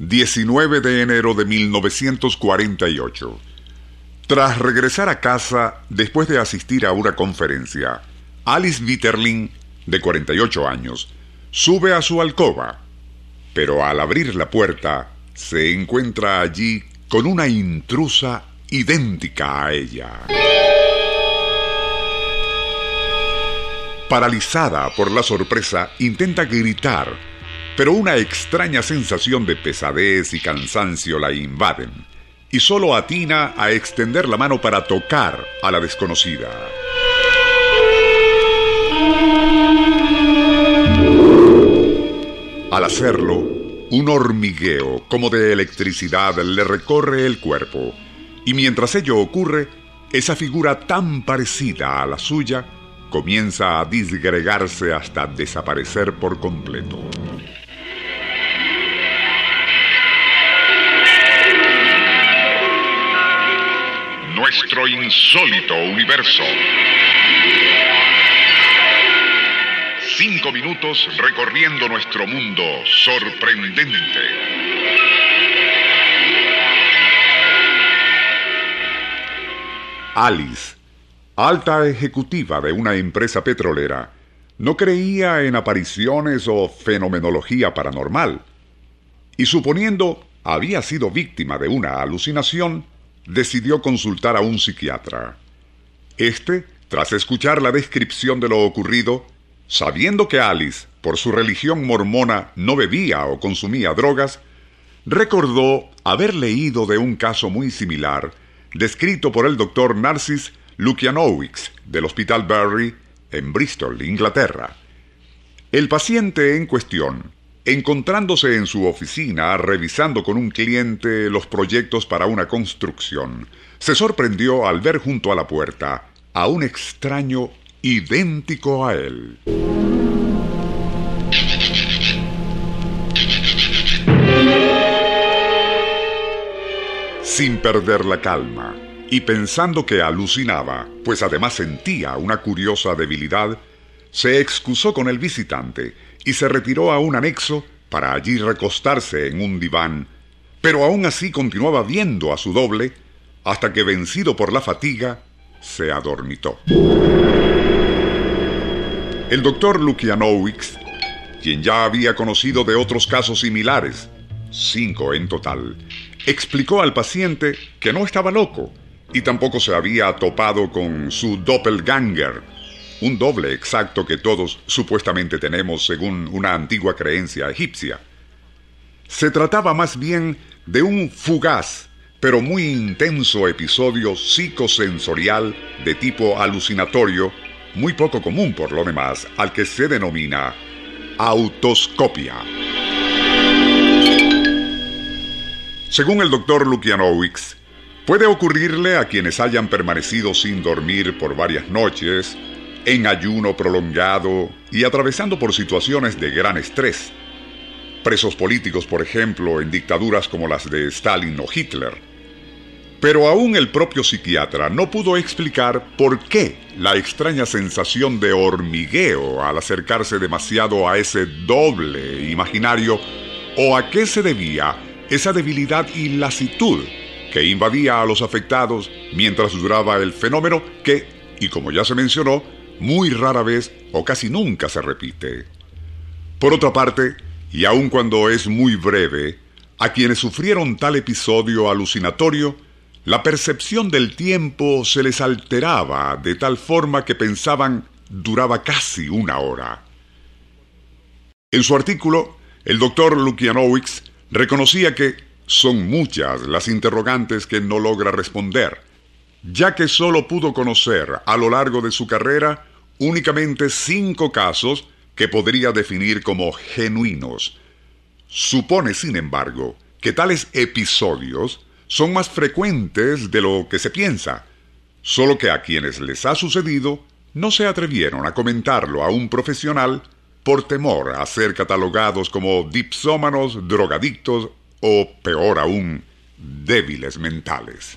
19 de enero de 1948. Tras regresar a casa después de asistir a una conferencia, Alice Witterling, de 48 años, sube a su alcoba, pero al abrir la puerta se encuentra allí con una intrusa idéntica a ella. Paralizada por la sorpresa, intenta gritar, pero una extraña sensación de pesadez y cansancio la invaden, y solo atina a extender la mano para tocar a la desconocida. Al hacerlo, un hormigueo como de electricidad le recorre el cuerpo, y mientras ello ocurre, esa figura tan parecida a la suya comienza a disgregarse hasta desaparecer por completo. Nuestro insólito universo. Cinco minutos recorriendo nuestro mundo sorprendente. Alice, alta ejecutiva de una empresa petrolera, no creía en apariciones o fenomenología paranormal, y suponiendo había sido víctima de una alucinación, decidió consultar a un psiquiatra. Este, tras escuchar la descripción de lo ocurrido, Sabiendo que Alice, por su religión mormona, no bebía o consumía drogas, recordó haber leído de un caso muy similar, descrito por el doctor Narcis Lukianowicz del Hospital Barry en Bristol, Inglaterra. El paciente en cuestión, encontrándose en su oficina revisando con un cliente los proyectos para una construcción, se sorprendió al ver junto a la puerta a un extraño idéntico a él. Sin perder la calma y pensando que alucinaba, pues además sentía una curiosa debilidad, se excusó con el visitante y se retiró a un anexo para allí recostarse en un diván, pero aún así continuaba viendo a su doble hasta que vencido por la fatiga, se adormitó. El doctor Lukianowicz, quien ya había conocido de otros casos similares, cinco en total, explicó al paciente que no estaba loco y tampoco se había topado con su doppelganger, un doble exacto que todos supuestamente tenemos según una antigua creencia egipcia. Se trataba más bien de un fugaz pero muy intenso episodio psicosensorial de tipo alucinatorio, muy poco común por lo demás, al que se denomina autoscopia. Según el doctor Lukianowicz, puede ocurrirle a quienes hayan permanecido sin dormir por varias noches, en ayuno prolongado y atravesando por situaciones de gran estrés. Presos políticos, por ejemplo, en dictaduras como las de Stalin o Hitler pero aún el propio psiquiatra no pudo explicar por qué la extraña sensación de hormigueo al acercarse demasiado a ese doble imaginario o a qué se debía esa debilidad y lasitud que invadía a los afectados mientras duraba el fenómeno que, y como ya se mencionó, muy rara vez o casi nunca se repite. Por otra parte, y aun cuando es muy breve, a quienes sufrieron tal episodio alucinatorio, la percepción del tiempo se les alteraba de tal forma que pensaban duraba casi una hora. En su artículo, el doctor Lukianowicz reconocía que son muchas las interrogantes que no logra responder, ya que solo pudo conocer a lo largo de su carrera únicamente cinco casos que podría definir como genuinos. Supone, sin embargo, que tales episodios son más frecuentes de lo que se piensa, solo que a quienes les ha sucedido no se atrevieron a comentarlo a un profesional por temor a ser catalogados como dipsómanos, drogadictos o, peor aún, débiles mentales.